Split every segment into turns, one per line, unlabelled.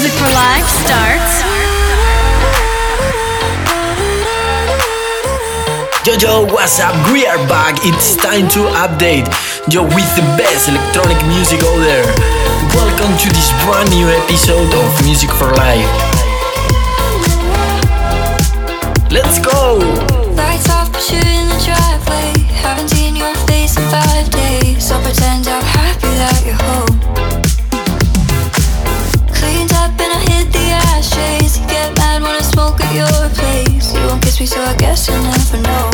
Music for Life starts.
Yo, yo, what's up? We are back. It's time to update. Yo, with the best electronic music out there. Welcome to this brand new episode of Music for Life. Let's go!
Lights off, the driveway. Haven't seen your face in five days. So pretend I've so I guess you'll never know.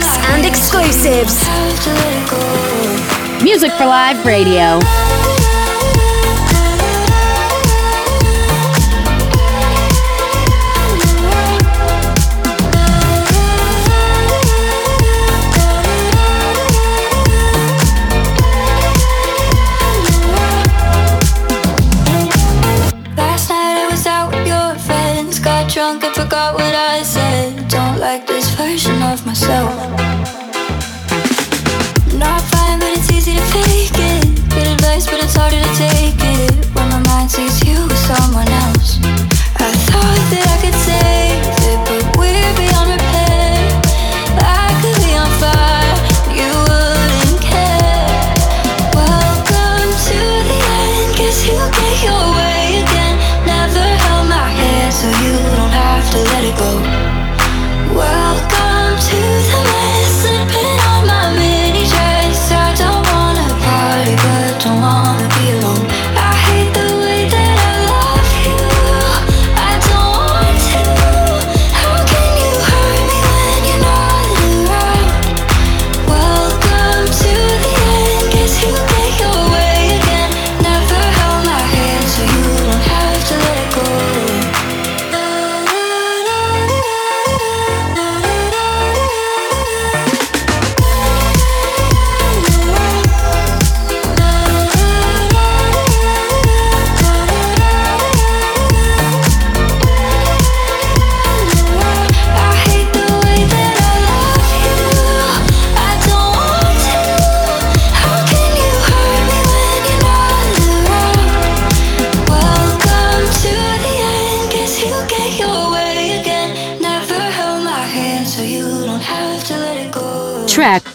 Highlights and exclusives.
Music for Live Radio.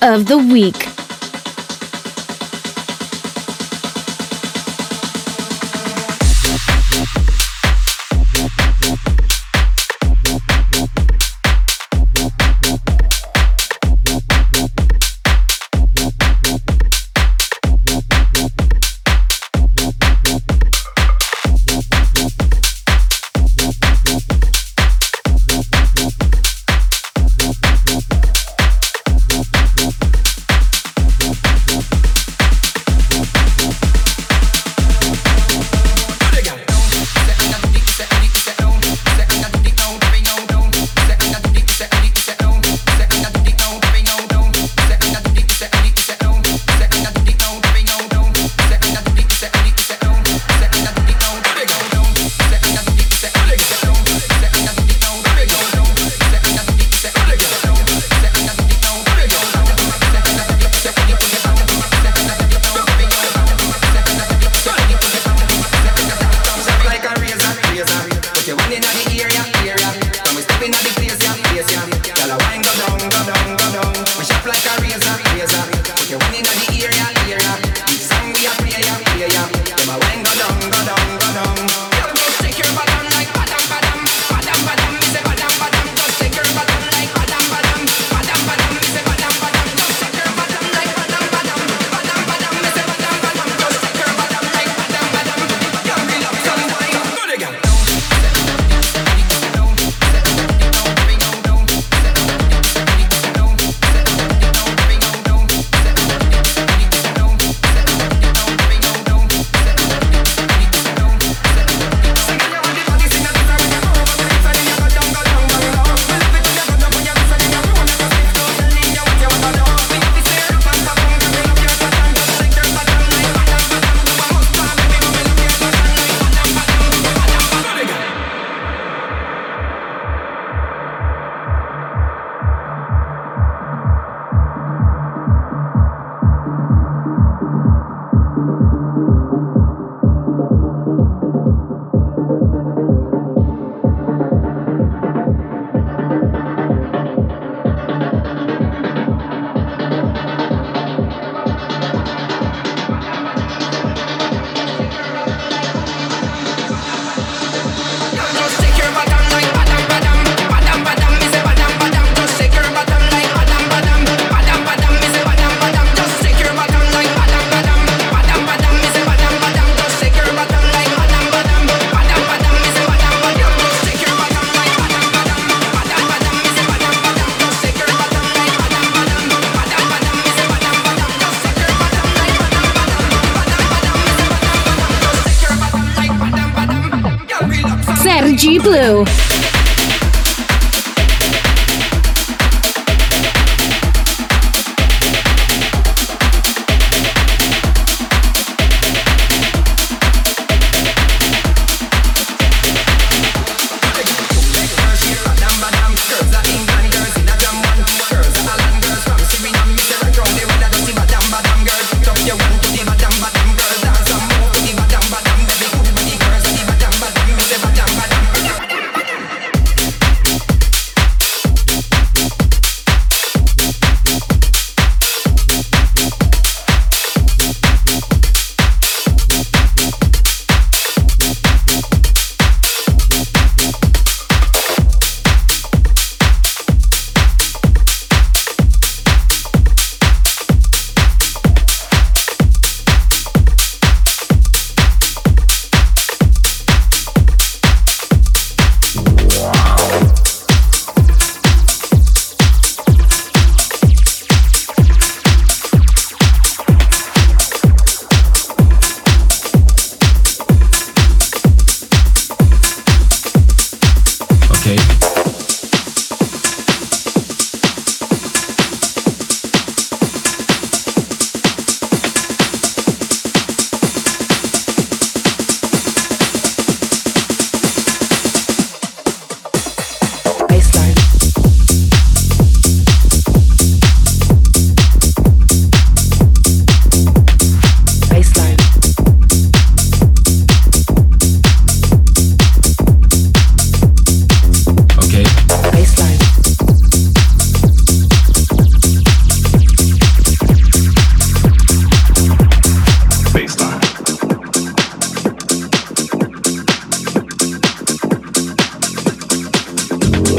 of the
Week.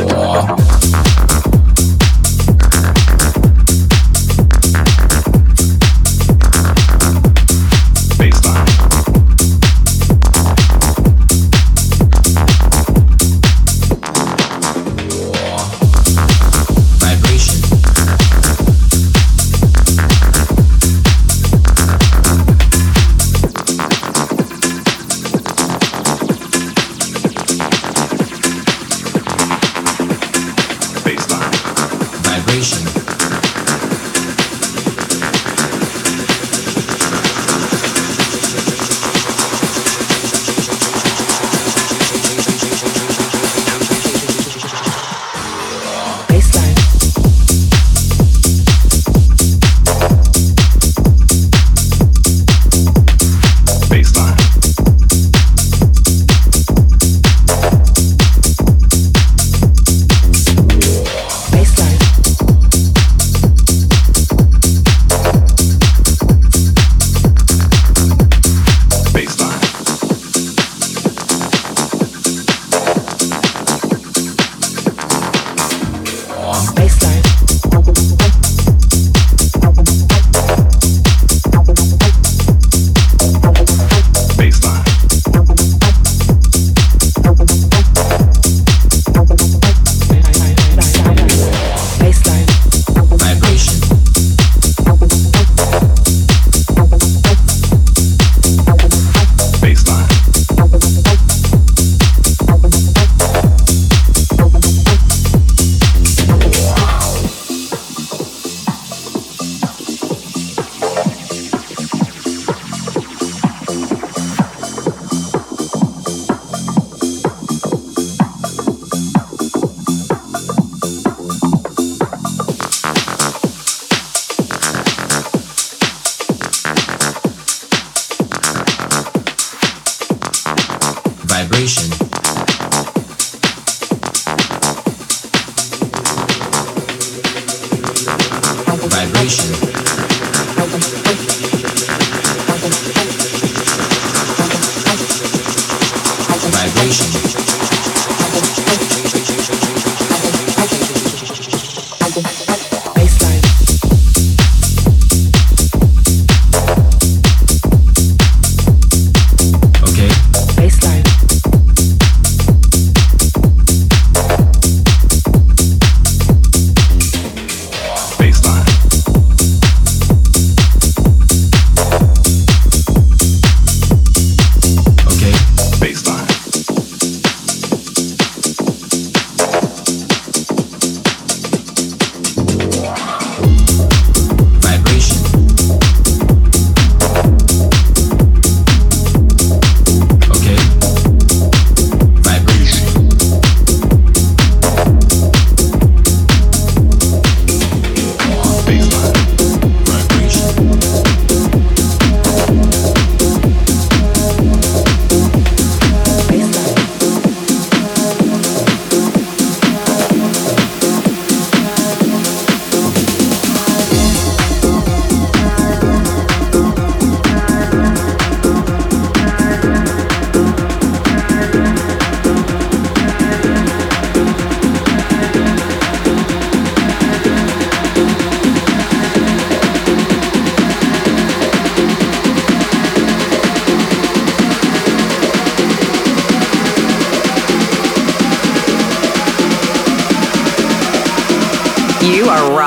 War.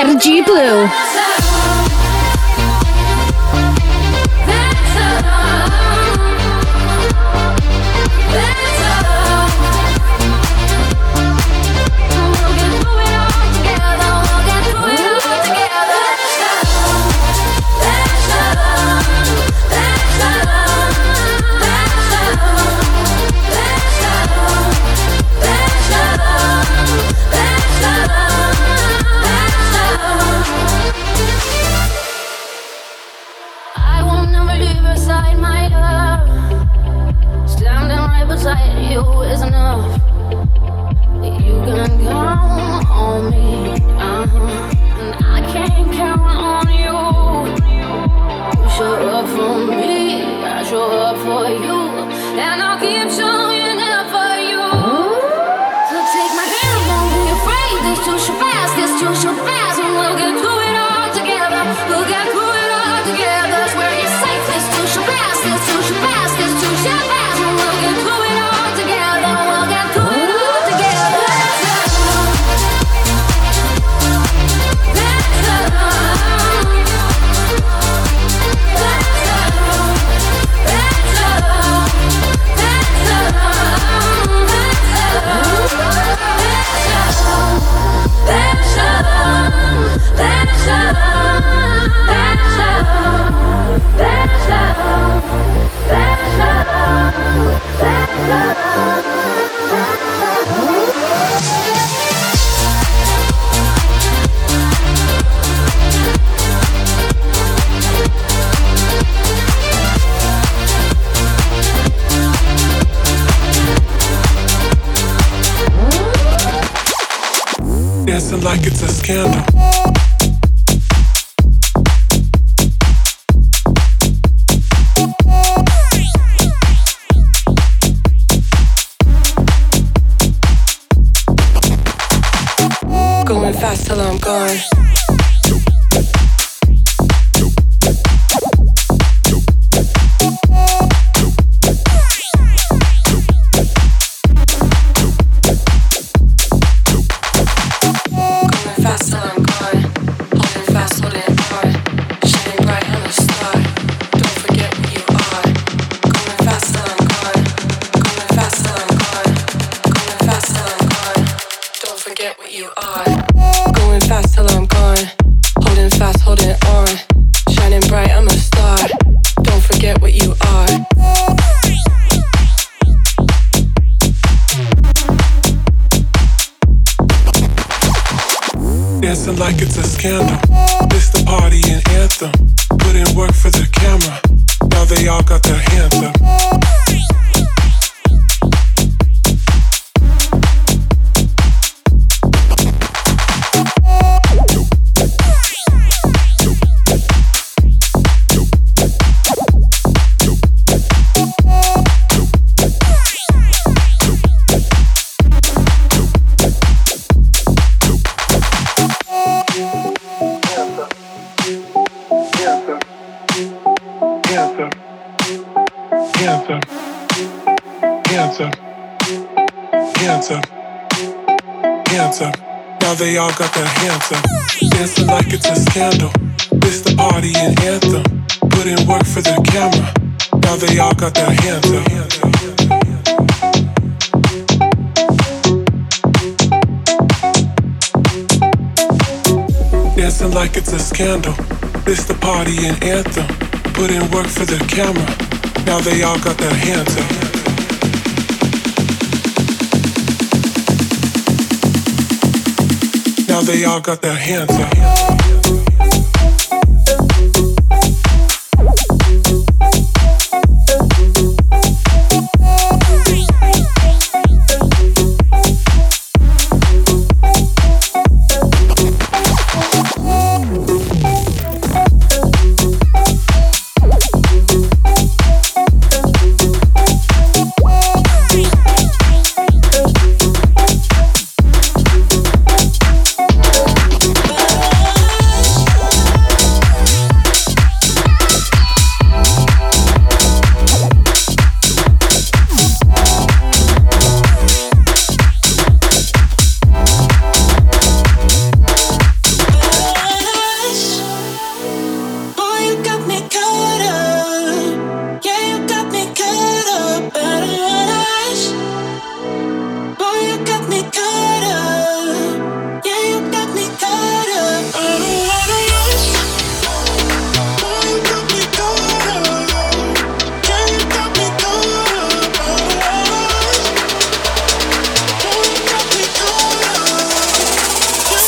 Sergi Blue.
Dancing like it's a scandal.
Going fast till I'm gone.
Hands up. Hands up. Now they all got their hands up. Dancing like it's a scandal. This the party anthem. Work for the camera. Now they all got their hands up. Dancing like it's a scandal. It's the party and anthem. Put in work for the camera. Now they all got their hands up. Now they all got their hands up.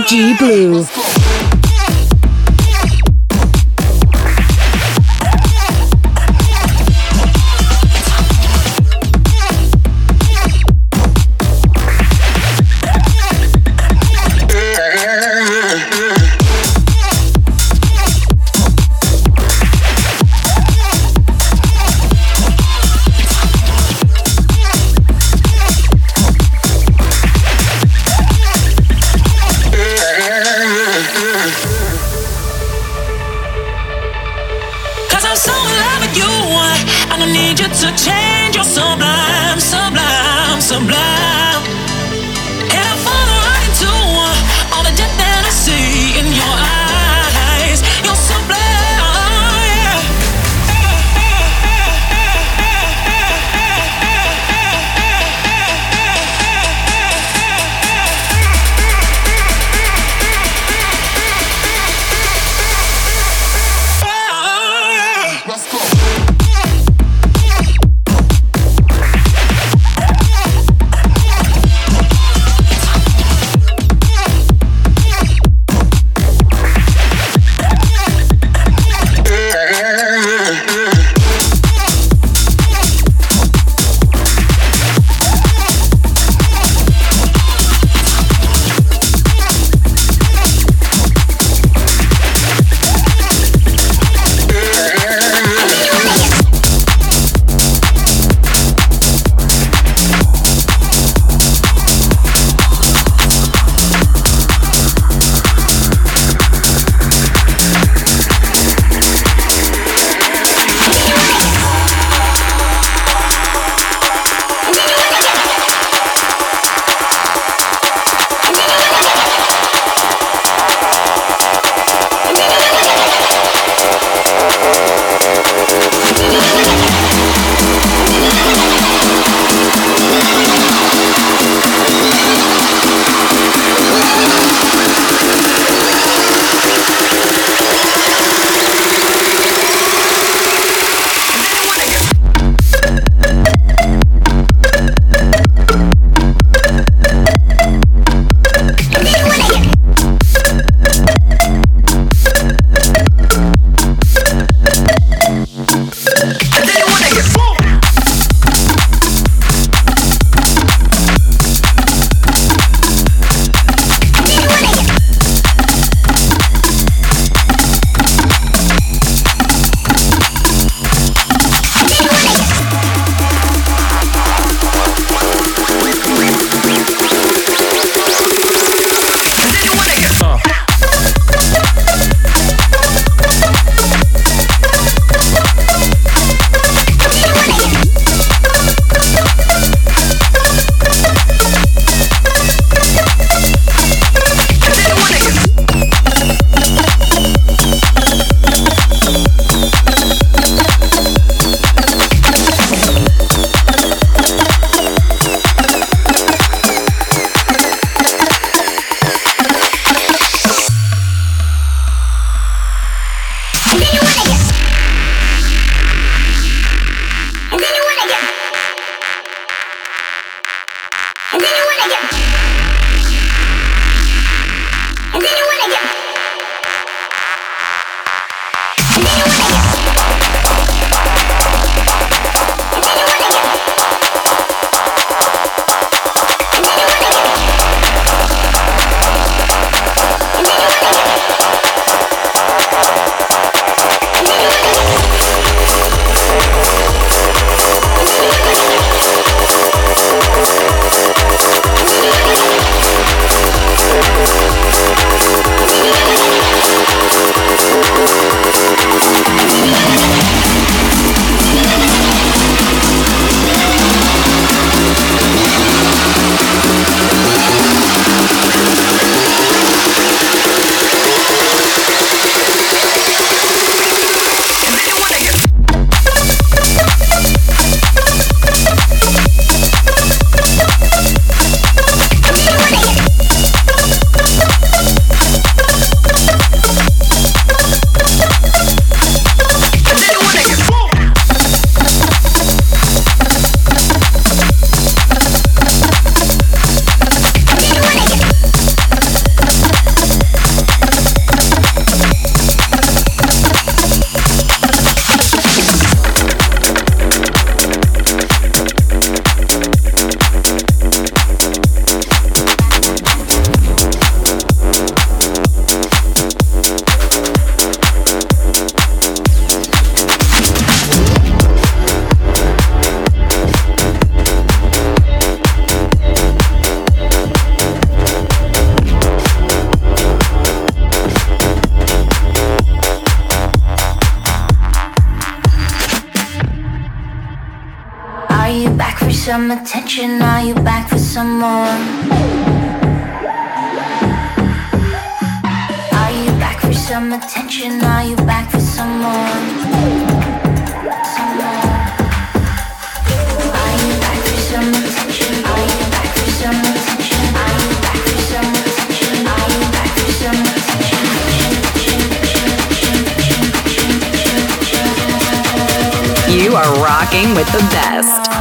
Sergi Blue.
Attention, now you back for some more. Are you back for some attention? Are you back for some more? More. Are you back for some attention? Are you back for some attention? You are
rocking with the best.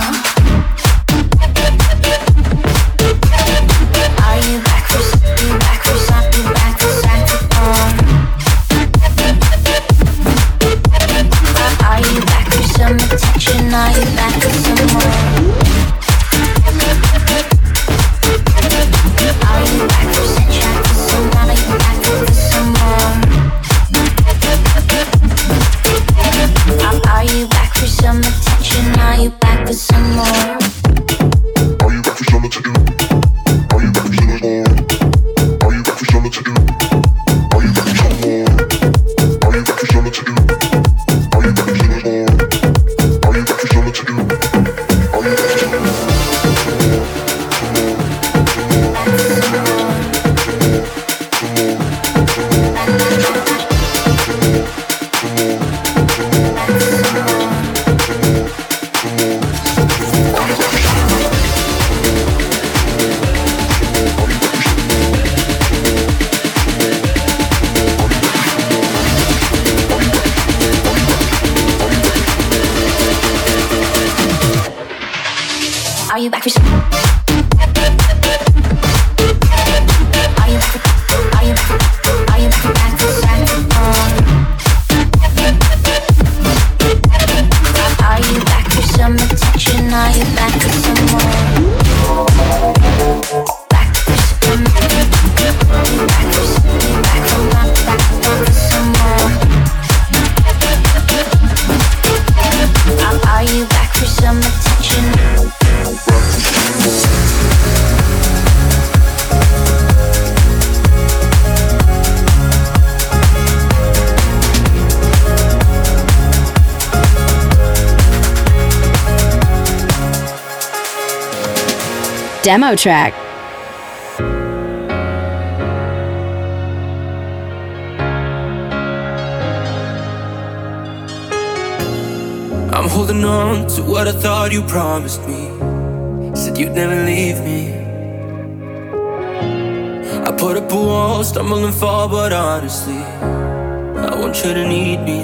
Demo track.
I'm holding on to what I thought you promised me. Said you'd never leave me. I put up a wall, stumble and fall, but honestly, I want you to need me.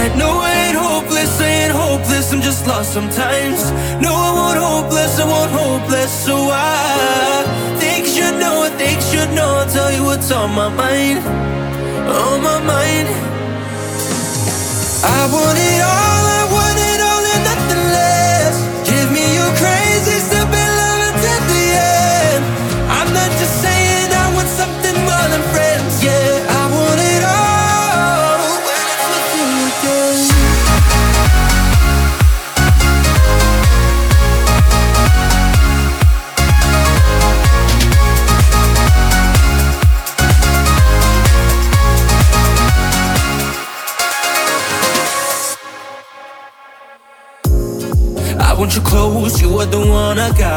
I know I ain't hopeless, I ain't hopeless, I'm just lost sometimes. No, I won't hopeless, so I think you should know, think you should know. I'll tell you what's on my mind, on my mind. I want it all,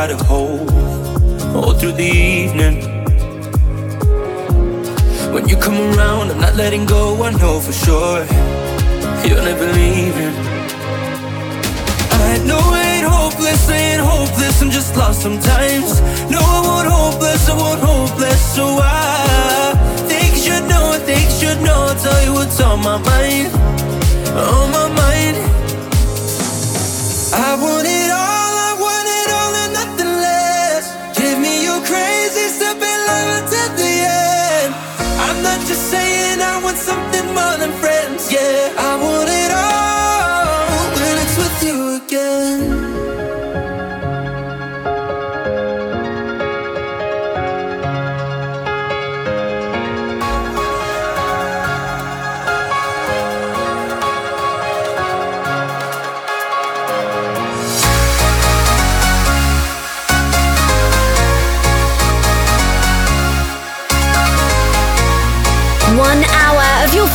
I gotta hold all through the evening. When you come around, I'm not letting go, I know for sure you're never leaving. I know I ain't hopeless, ain't hopeless, I'm just lost sometimes. No, I won't hopeless, I won't hopeless, so I think you should know, I think you should know. I'll tell you what's on my mind, on my mind. I want it all, more than friends, yeah. I want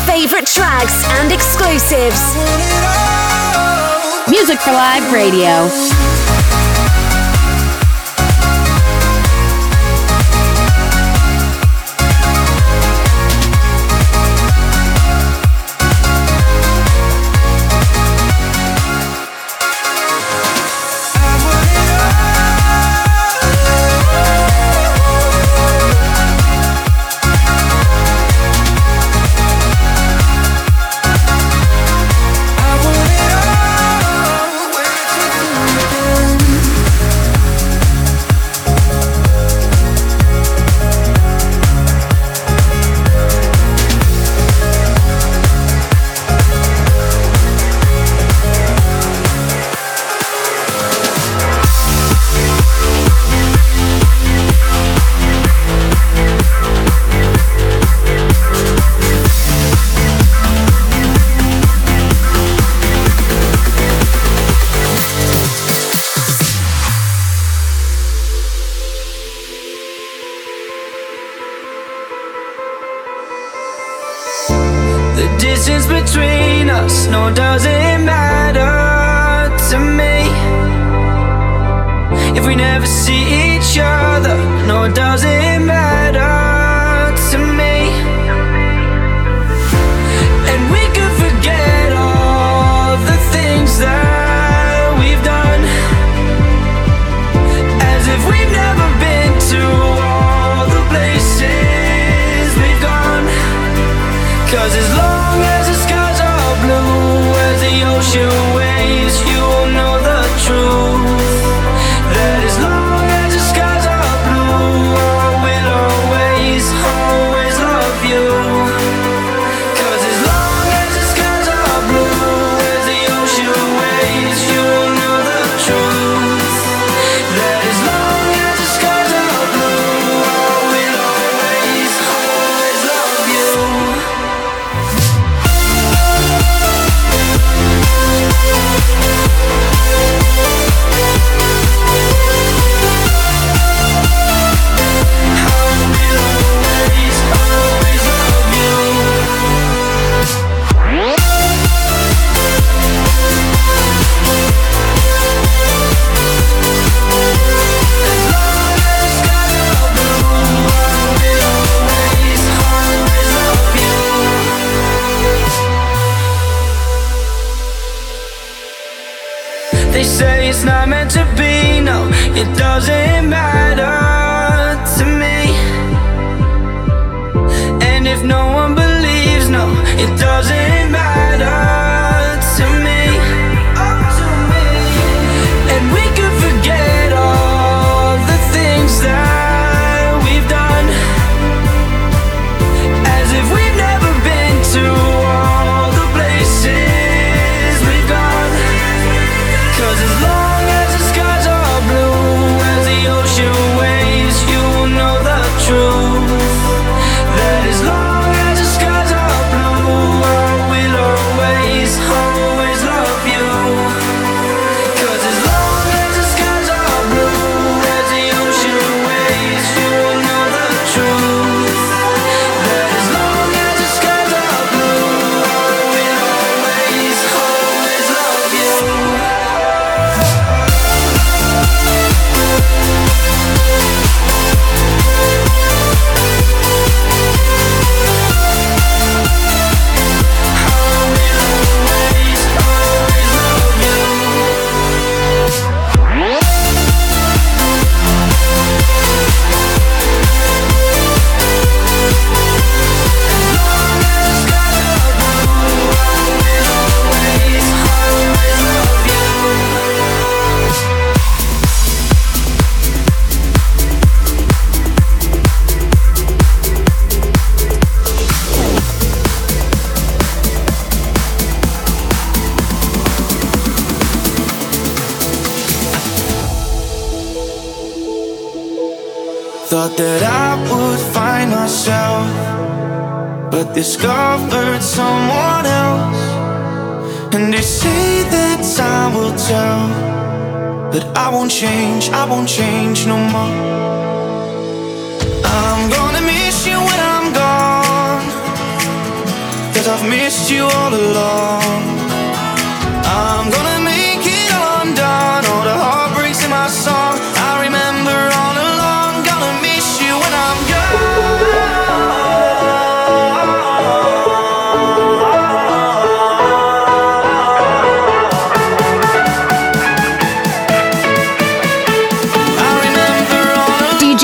favorite tracks and exclusives. Music for Live Radio.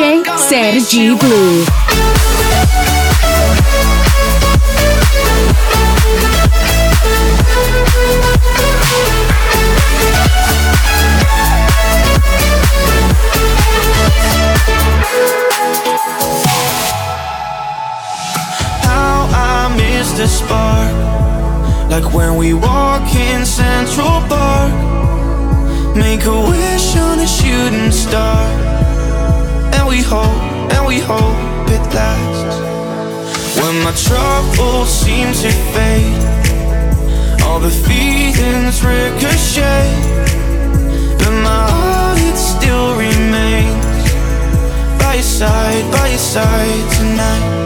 DJ
Sergi Blue.
the spark Like when we walk in Central Park Make a wish on a shooting star we hope, and we hope it lasts. When my troubles seem to fade, all the feelings ricochet, but my heart it still remains by your side, by your side tonight.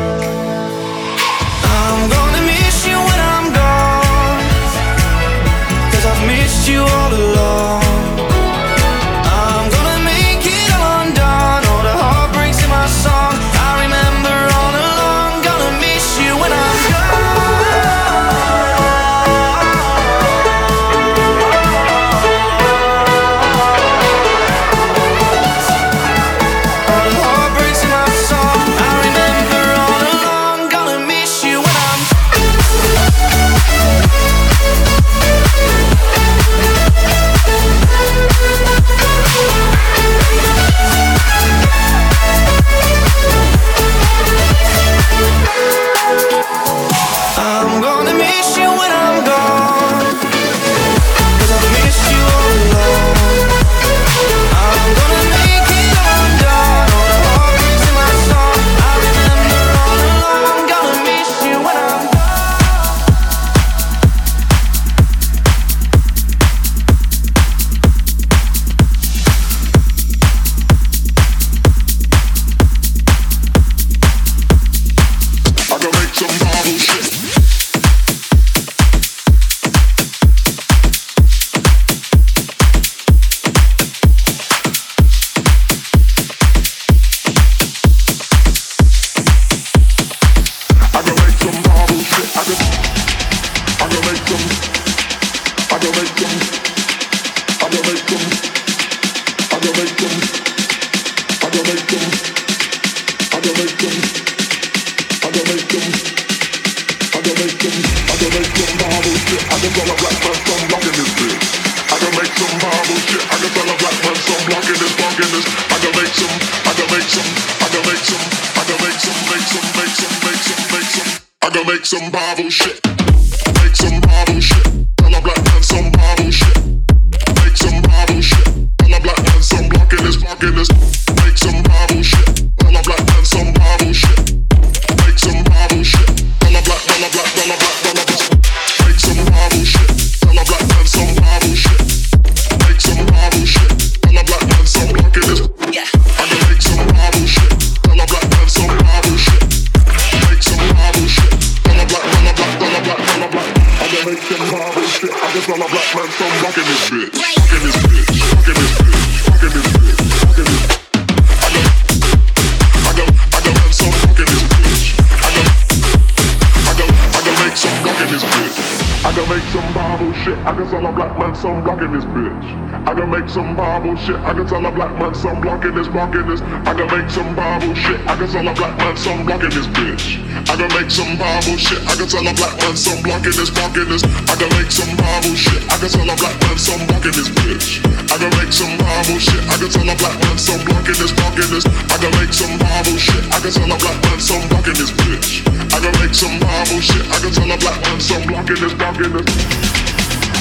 can make some Bible shit. I can sell a black man some block in this bitch. I can make some Bible shit. I can tell a black man some blocking this, blocking this. I can make some Bible shit. I can tell a black man some blocking this bitch. I can make some Bible shit. I can tell a black man some blocking this, blocking this. I can make some Bible shit. I can tell a black man some blocking this bitch. I can make some Bible shit. I can tell a black man some blocking this, blocking this. I can make some Bible shit. I can tell a black man some blocking this bitch. I can make some Bible shit. I can tell a black man some blocking this, blocking this.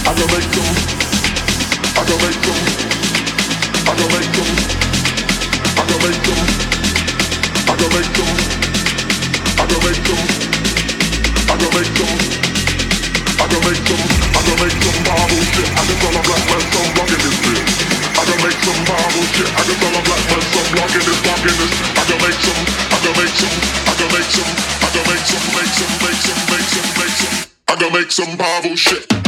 I can make some make some Bible shit.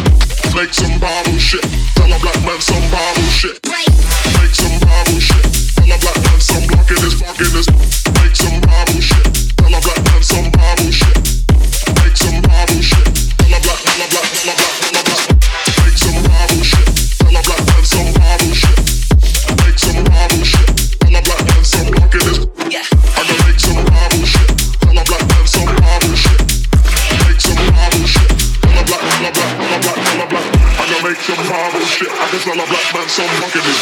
Make some bubble shit. Tell a black man some bubble shit. Make some bubble shit. Tell a black man some blocking. Make some shit. Tell a black man some shit.
Smell a black man, some fucking